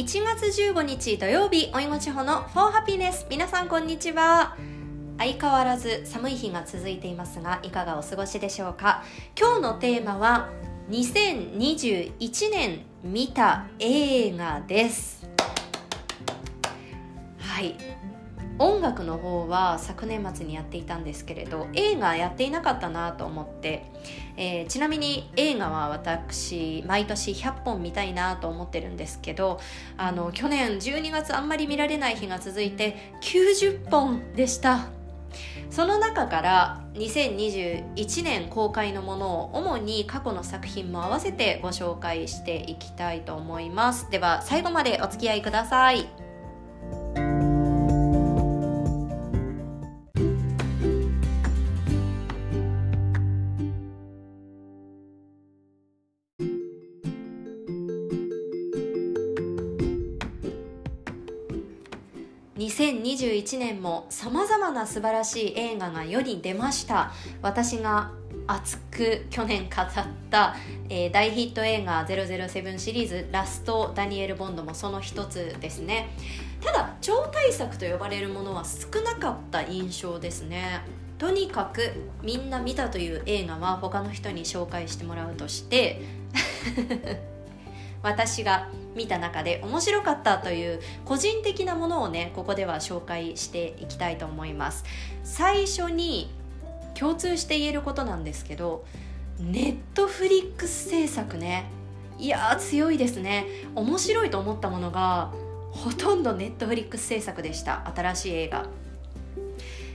1月15日土曜日おいもちほの For Happiness 皆さんこんにちは。相変わらず寒い日が続いていますがいかがお過ごしでしょうか？今日のテーマは2021年見た映画です。はい。音楽の方は昨年末にやっていたんですけれど映画やっていなかったなと思って、えー、ちなみに映画は私毎年100本見たいなと思ってるんですけどあの去年12月あんまり見られない日が続いて90本でした。その中から2021年公開のものを主に過去の作品も合わせてご紹介していきたいと思います。では最後までお付き合いください。2021年もさまざまな素晴らしい映画が世に出ました。私が熱く去年語った、えー、大ヒット映画007シリーズラストダニエル・ボンドもその一つですね。ただ超大作と呼ばれるものは少なかった印象ですね。とにかくみんな見たという映画は他の人に紹介してもらうとして。私が見た中で面白かったという個人的なものをねここでは紹介していきたいと思います。最初に共通して言えることなんですけどネットフリックス制作ね。いや強いですね。面白いと思ったものがほとんどネットフリックス制作でした。新しい映画。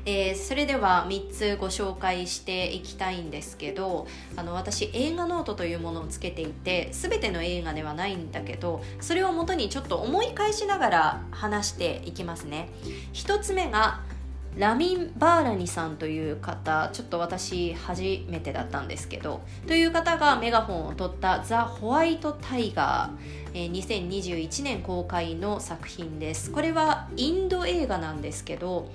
えー、それでは3つご紹介していきたいんですけどあの私映画ノートというものをつけていて全ての映画ではないんだけどそれをもとにちょっと思い返しながら話していきますね。1つ目がラミン・バーラニさんという方ちょっと私初めてだったんですけどという方がメガホンを取った「ザ・ホワイト・タイガー」えー、2021年公開の作品です。これはインド映画なんですけど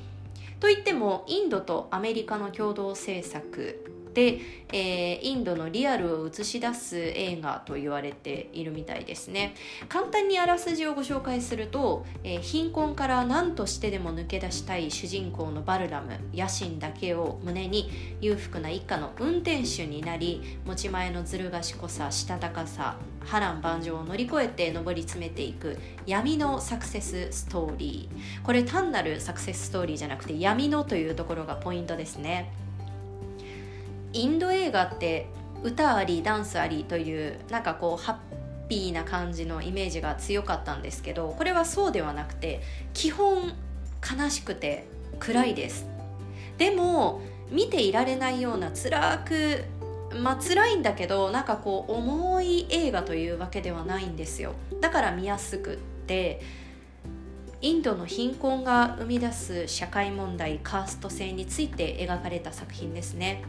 といってもインドとアメリカの共同政策、えー、インドのリアルを映し出す映画と言われているみたいですね。簡単にあらすじをご紹介すると、えー、貧困から何としてでも抜け出したい主人公のバルラム。野心だけを胸に裕福な一家の運転手になり持ち前のずる賢さしたたかさ波乱万丈を乗り越えて上り詰めていく闇のサクセスストーリー。これ単なるサクセスストーリーじゃなくて闇のというところがポイントですね。インド映画って歌ありダンスありというなんかこうハッピーな感じのイメージが強かったんですけどこれはそうではなくて基本悲しくて暗いです。でも見ていられないような辛くまあ辛いんだけどなんかこう重い映画というわけではないんですよ。だから見やすくってインドの貧困が生み出す社会問題カースト制について描かれた作品ですね。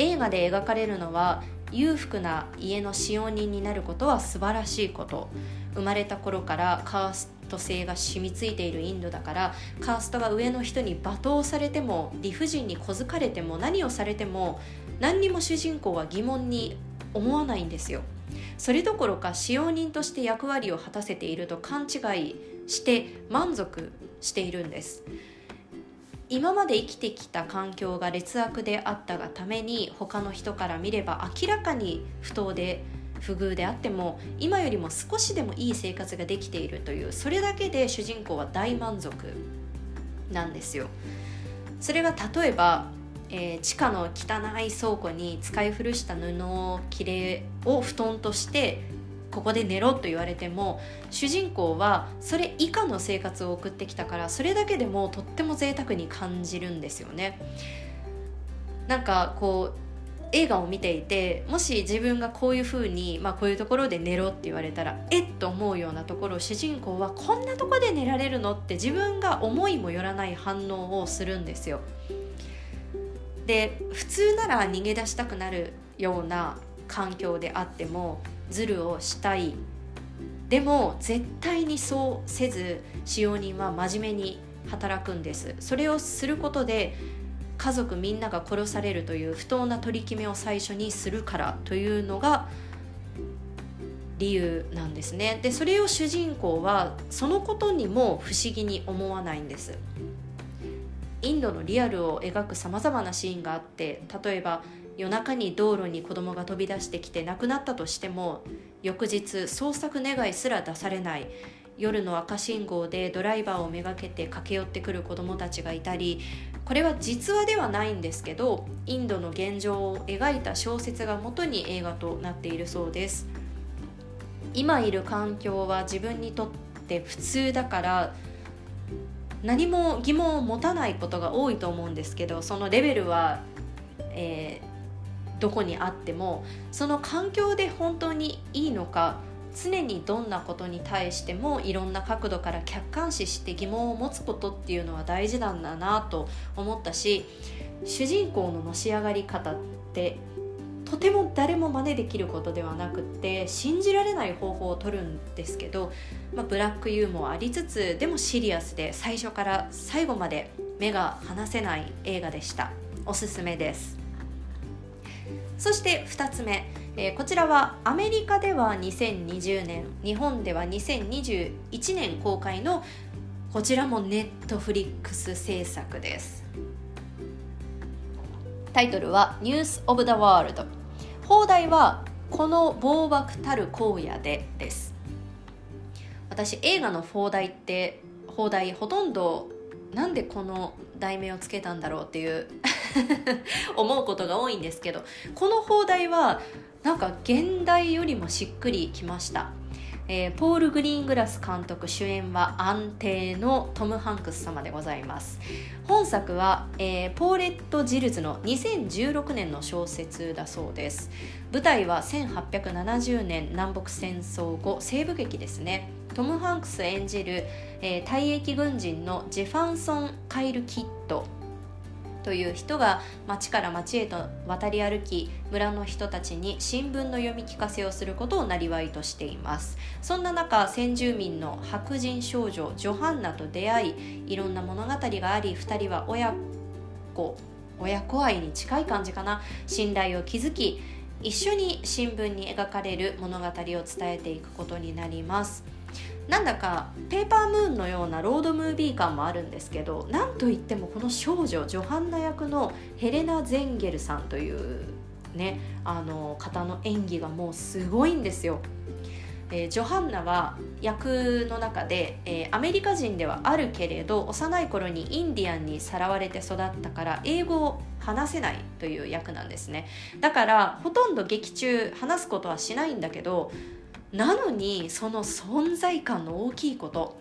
映画で描かれるのは裕福な家の使用人になることは素晴らしいこと。生まれた頃からカースト性が染みついているインドだからカーストが上の人に罵倒されても理不尽に小づかれても何をされても何にも主人公は疑問に思わないんですよ。それどころか使用人として役割を果たせていると勘違いして満足しているんです。今まで生きてきた環境が劣悪であったがために他の人から見れば明らかに不当で不遇であっても今よりも少しでもいい生活ができているというそれだけで主人公は大満足なんですよ。それが例えば、えー、地下の汚い倉庫に使い古した布を切れを布団としてここで寝ろと言われても主人公はそれ以下の生活を送ってきたからそれだけでもとっても贅沢に感じるんですよね。なんかこう映画を見ていてもし自分がこういうふうに、まあ、こういうところで寝ろって言われたらえっと思うようなところを主人公はこんなとこで寝られるのって自分が思いもよらない反応をするんですよ。で普通なら逃げ出したくなるような環境であってもズルをしたいでも絶対にそうせず使用人は真面目に働くんです。それをすることで家族みんなが殺されるという不当な取り決めを最初にするからというのが理由なんですね。でそれを主人公はそのことにも不思議に思わないんです。インドのリアルを描くさまざまなシーンがあって例えば夜中に道路に子供が飛び出してきて亡くなったとしても翌日捜索願いすら出されない。夜の赤信号でドライバーをめがけて駆け寄ってくる子どもたちがいたりこれは実話ではないんですけどインドの現状を描いた小説が元に映画となっているそうです。今いる環境は自分にとって普通だから何も疑問を持たないことが多いと思うんですけどそのレベルは、えー、どこにあってもその環境で本当にいいのか常にどんなことに対してもいろんな角度から客観視して疑問を持つことっていうのは大事なんだなと思ったし主人公ののし上がり方ってとても誰も真似できることではなくって信じられない方法を取るんですけど、まあ、ブラックユーモアありつつでもシリアスで最初から最後まで目が離せない映画でした。おすすめです。そして2つ目えー、こちらはアメリカでは2020年日本では2021年公開のこちらもネットフリックス制作です。タイトルは「ニュース・オブ・ザ・ワールド」放題は「この暴漠たる荒野で」です。私映画の放題って放題ほとんどなんでこの題名をつけたんだろうっていう 思うことが多いんですけどこの放題はなんか現代よりもしっくりきました、えー、ポール・グリーングラス監督主演は安定のトム・ハンクス様でございます。本作は、えー、ポーレット・ジルズの2016年の小説だそうです。舞台は1870年南北戦争後西部劇ですね。トム・ハンクス演じる、えー、退役軍人のジェファンソン・カイル・キッド。という人が町から町へと渡り歩き村の人たちに新聞の読み聞かせをすることをなりわいとしています。そんな中先住民の白人少女ジョハンナと出会いいろんな物語があり2人は親子親子愛に近い感じかな。信頼を築き一緒に新聞に描かれる物語を伝えていくことになります。なんだかペーパームーンのようなロードムービー感もあるんですけどなんといってもこの少女ジョハンナ役のヘレナ・ゼンゲルさんというねあの方の演技がもうすごいんですよ。えー、ジョハンナは役の中で、えー、アメリカ人ではあるけれど幼い頃にインディアンにさらわれて育ったから英語を話せないという役なんですねだからほとんど劇中話すことはしないんだけどなのにその存在感の大きいこと。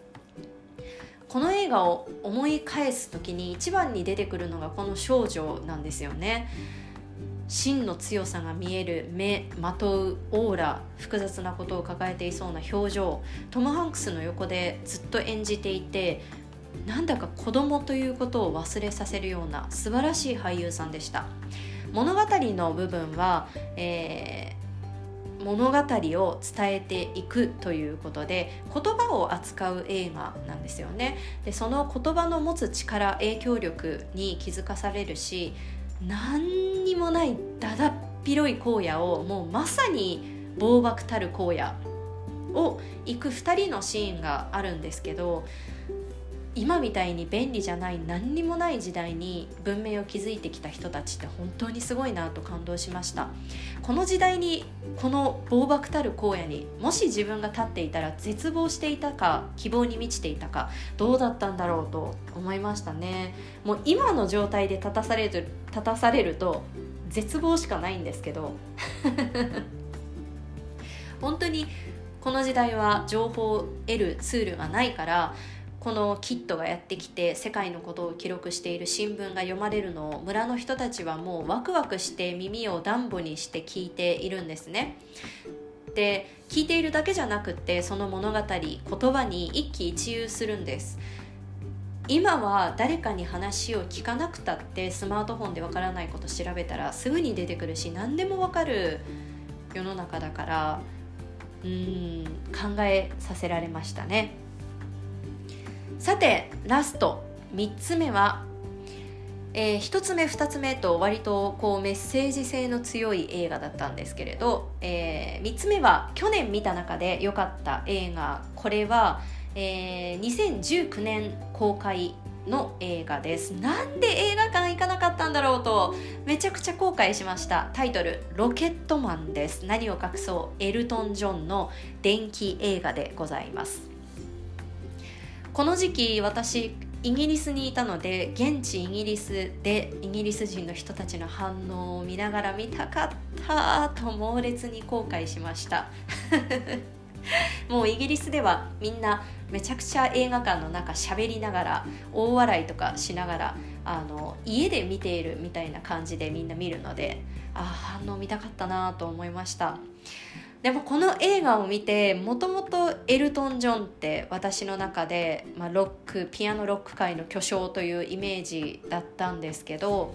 この映画を思い返す時に一番に出てくるのがこの少女なんですよね。真の強さが見える目まとうオーラ複雑なことを抱えていそうな表情。トム・ハンクスの横でずっと演じていてなんだか子供ということを忘れさせるような素晴らしい俳優さんでした。物語の部分は、え物語を伝えていくということで言葉を扱う映画なんですよね。でその言葉の持つ力影響力に気づかされるし何にもないだだっ広い荒野をもうまさに暴漠たる荒野を行く2人のシーンがあるんですけど今みたいに便利じゃない何にもない時代に文明を築いてきた人たちって本当にすごいなと感動しました。この時代にこの暴漠たる荒野にもし自分が立っていたら絶望していたか希望に満ちていたかどうだったんだろうと思いましたね。もう今の状態で立たされる立たされると絶望しかないんですけど。本当にこの時代は情報を得るツールがないからこのキットがやってきて世界のことを記録している新聞が読まれるのを村の人たちはもうワクワクして耳を暖房にして聞いているんですね。で聞いているだけじゃなくてその物語言葉に一喜一憂するんです。今は誰かに話を聞かなくたってスマートフォンでわからないこと調べたらすぐに出てくるし何でもわかる世の中だからうん考えさせられましたね。さてラスト3つ目は、えー、1つ目2つ目と割とこうメッセージ性の強い映画だったんですけれど、えー、3つ目は去年見た中で良かった映画。これは、えー、2019年公開の映画です。なんで映画館行かなかったんだろうとめちゃくちゃ後悔しました。タイトル「ロケットマン」です。何を隠そう。エルトン・ジョンの電気映画でございます。この時期私イギリスにいたので現地イギリスでイギリス人の人たちの反応を見ながら見たかったと猛烈に後悔しました。もうイギリスではみんなめちゃくちゃ映画館の中喋りながら大笑いとかしながらあの家で見ているみたいな感じでみんな見るのでああ反応見たかったなと思いました。でもこの映画を見てもともとエルトン・ジョンって私の中で、まあ、ロックピアノロック界の巨匠というイメージだったんですけど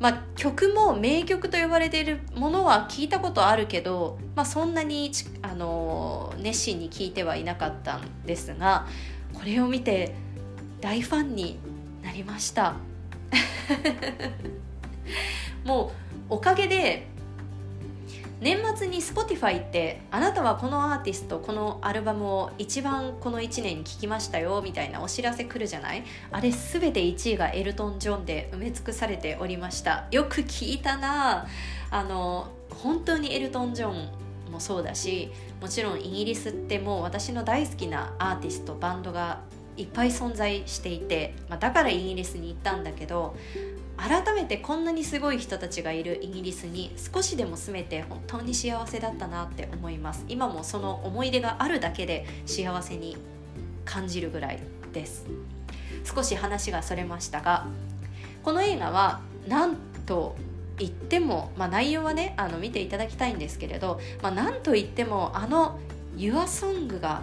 まあ、曲も名曲と呼ばれているものは聞いたことあるけど、まあ、そんなにあの熱心に聴いてはいなかったんですがこれを見て大ファンになりました。もうおかげで年末に Spotify ってあなたはこのアーティストこのアルバムを一番この1年に聴きましたよみたいなお知らせ来るじゃない？あれ全て1位がエルトン・ジョンで埋め尽くされておりました。よく聞いたな。あの本当にエルトン・ジョンもそうだしもちろんイギリスってもう私の大好きなアーティストバンドがいっぱい存在していて、まあ、だからイギリスに行ったんだけど改めてこんなにすごい人たちがいるイギリスに少しでも住めて本当に幸せだったなって思います。今もその思い出があるだけで幸せに感じるぐらいです。少し話がそれましたがこの映画はなんと言っても、まあ、内容はねあの見ていただきたいんですけれど、まあ、なんと言ってもあの「YourSong」が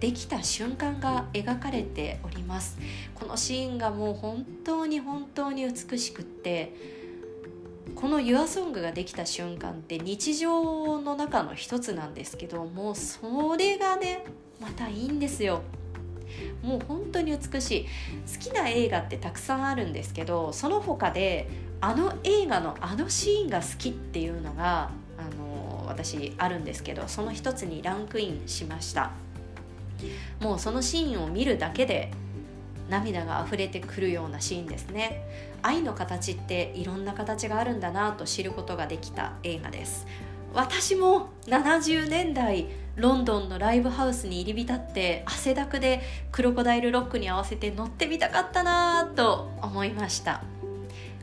できた瞬間が描かれております。このシーンがもう本当に本当に美しくってこの「YourSong」ができた瞬間って日常の中の一つなんですけどもうそれがねまたいいんですよ。もう本当に美しい。好きな映画ってたくさんあるんですけどその他であの映画のあのシーンが好きっていうのがあの私あるんですけどその一つにランクインしました。もうそのシーンを見るだけで涙が溢れてくるようなシーンですね。愛の形っていろんな形があるんだなと知ることができた映画です。私も70年代ロンドンのライブハウスに入り浸って汗だくでクロコダイルロックに合わせて乗ってみたかったなと思いました。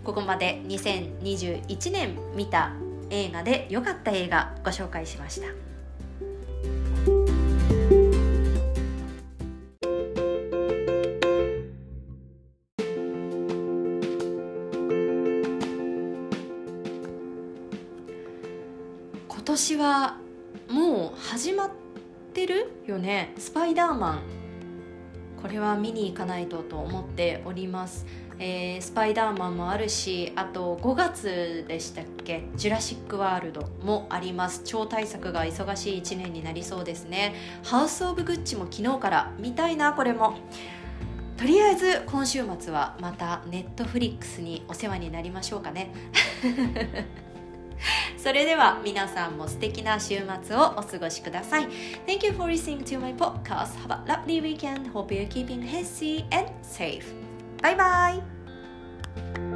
ここまで2021年見た映画で良かった映画ご紹介しました。年はもう始まってるよね？スパイダーマン。これは見に行かないとと思っております、えー、スパイダーマンもあるしあと5月でしたっけ？ジュラシック・ワールドもあります。超大作が忙しい1年になりそうですね。ハウス・オブ・グッチも昨日から見たいなこれも。とりあえず今週末はまたネットフリックスにお世話になりましょうかね。それでは皆さんも素敵な週末をお過ごしください。Thank you for listening to my podcast. Have a lovely weekend. Hope you're keeping healthy and safe. Bye bye!